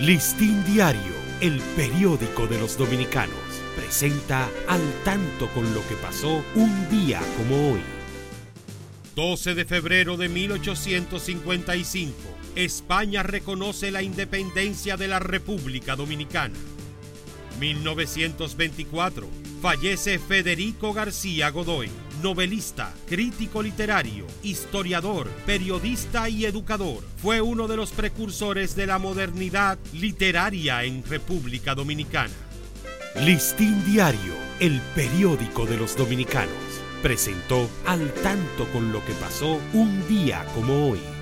Listín Diario, el periódico de los dominicanos, presenta al tanto con lo que pasó un día como hoy. 12 de febrero de 1855, España reconoce la independencia de la República Dominicana. 1924, fallece Federico García Godoy novelista, crítico literario, historiador, periodista y educador. Fue uno de los precursores de la modernidad literaria en República Dominicana. Listín Diario, el periódico de los dominicanos, presentó al tanto con lo que pasó un día como hoy.